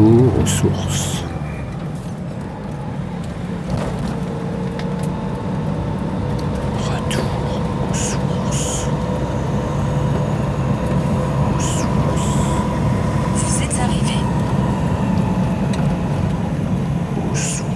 Retour aux sources. Retour aux sources. Aux sources. Vous êtes arrivé. Aux sources.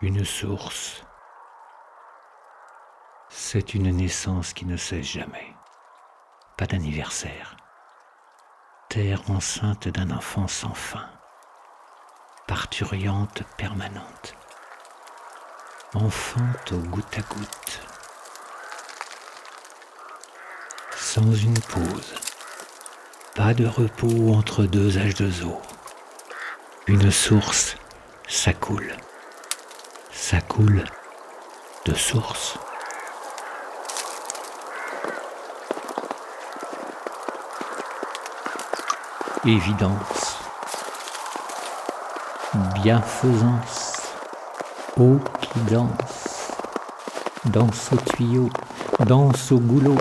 Une source. C'est une naissance qui ne cesse jamais. Pas d'anniversaire. Terre enceinte d'un enfant sans fin. Parturiante permanente. Enfante au goutte à goutte. Sans une pause. Pas de repos entre deux âges de eau. Une source, ça coule. Ça coule de source. Évidence. Bienfaisance. Eau qui danse. Danse au tuyau. Danse au goulot.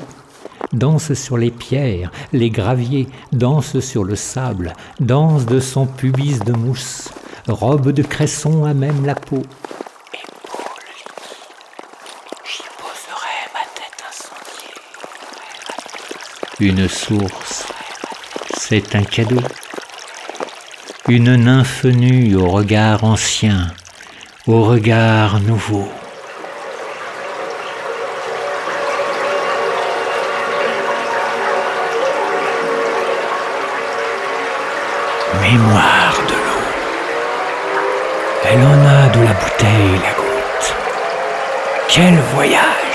Danse sur les pierres, les graviers, danse sur le sable, danse de son pubis de mousse, robe de cresson à même la peau. Une source, c'est un cadeau. Une nymphe nue au regard ancien, au regard nouveau. Mémoire de l'eau. Elle en a de la bouteille la goutte. Quel voyage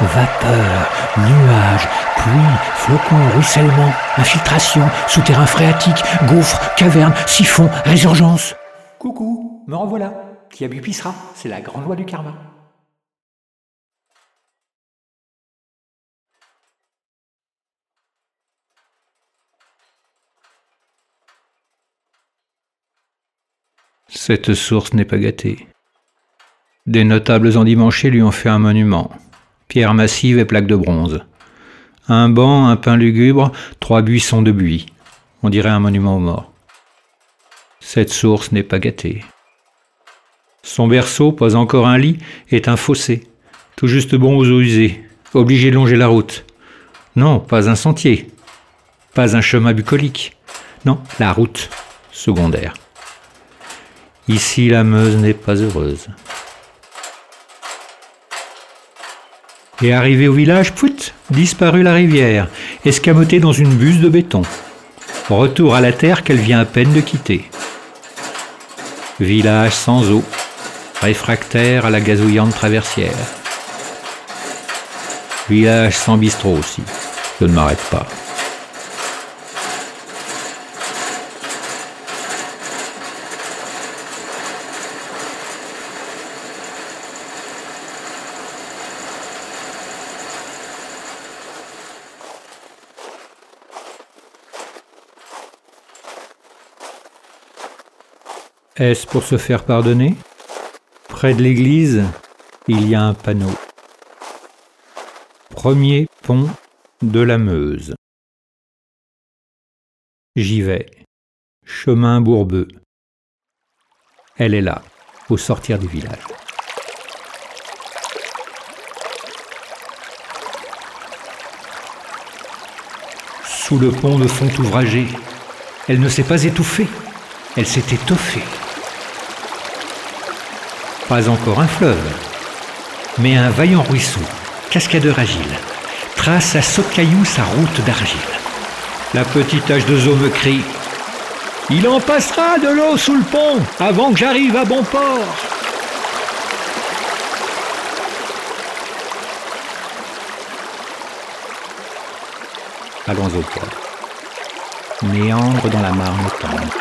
Vapeur, nuages, pluie, flocons, ruissellement, infiltration, souterrain phréatique, gouffre, caverne, siphon, résurgence. Coucou, me revoilà. Qui a bu pissera, c'est la grande loi du karma. Cette source n'est pas gâtée. Des notables endimanchés lui ont fait un monument. Pierre massive et plaques de bronze. Un banc, un pain lugubre, trois buissons de buis. On dirait un monument aux morts. Cette source n'est pas gâtée. Son berceau, pas encore un lit, est un fossé, tout juste bon aux eaux usées, obligé de longer la route. Non, pas un sentier, pas un chemin bucolique. Non, la route secondaire. Ici, la Meuse n'est pas heureuse. Et arrivé au village, pout, disparut la rivière, escamotée dans une buse de béton. Retour à la terre qu'elle vient à peine de quitter. Village sans eau, réfractaire à la gazouillante traversière. Village sans bistrot aussi. Je ne m'arrête pas. Est-ce pour se faire pardonner? Près de l'église, il y a un panneau. Premier pont de la Meuse. J'y vais. Chemin bourbeux. Elle est là, au sortir du village. Sous le pont de fond ouvragé, elle ne s'est pas étouffée, elle s'est étoffée. Pas encore un fleuve, mais un vaillant ruisseau, cascadeur agile, trace à saut caillou sa route d'argile. La petite tache de zoo me crie Il en passera de l'eau sous le pont avant que j'arrive à bon port. Allons au port. Méandre dans la marne tendre,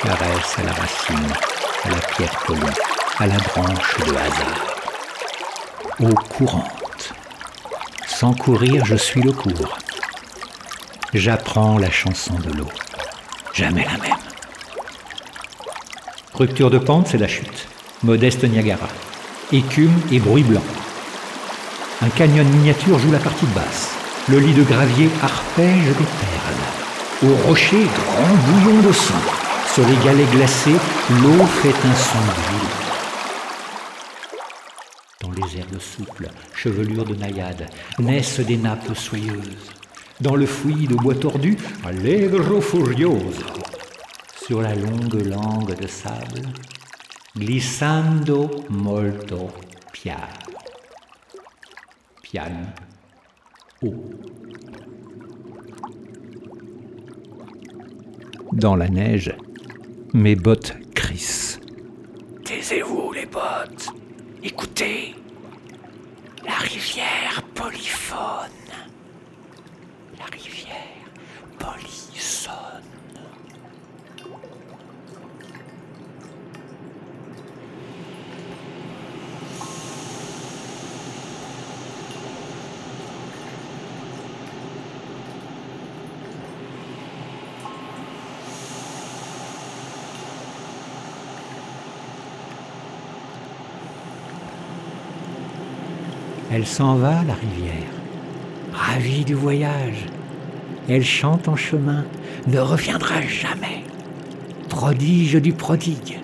caresse à la racine. à la pierre polie, à la branche de hasard. Eau courante. Sans courir, je suis le cours. J'apprends la chanson de l'eau. Jamais la même. Rupture de pente, c'est la chute. Modeste Niagara. Écume et bruit blanc. Un canyon miniature joue la partie basse. Le lit de gravier arpège des perles. Au rocher, grand bouillon de sang. Sur les galets glacés, l'eau fait un son les herbes souples, chevelure de naïades, naissent des nappes soyeuses. Dans le fouillis de bois tordu, allegro furioso. Sur la longue langue de sable, glissando molto piano. Piano. Haut. Dans la neige, mes bottes crissent. Taisez-vous les bottes. Écoutez. La rivière polyphone. La rivière polysonne. Elle s'en va, la rivière, ravie du voyage. Elle chante en chemin, ne reviendra jamais. Prodige du prodigue.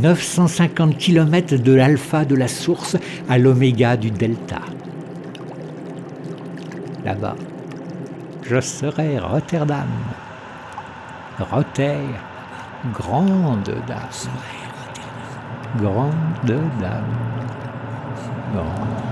950 km de l'alpha de la source à l'oméga du delta. Là-bas, je serai Rotterdam. Rotter, grande dame. Grande dame. Grande.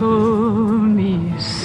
told me.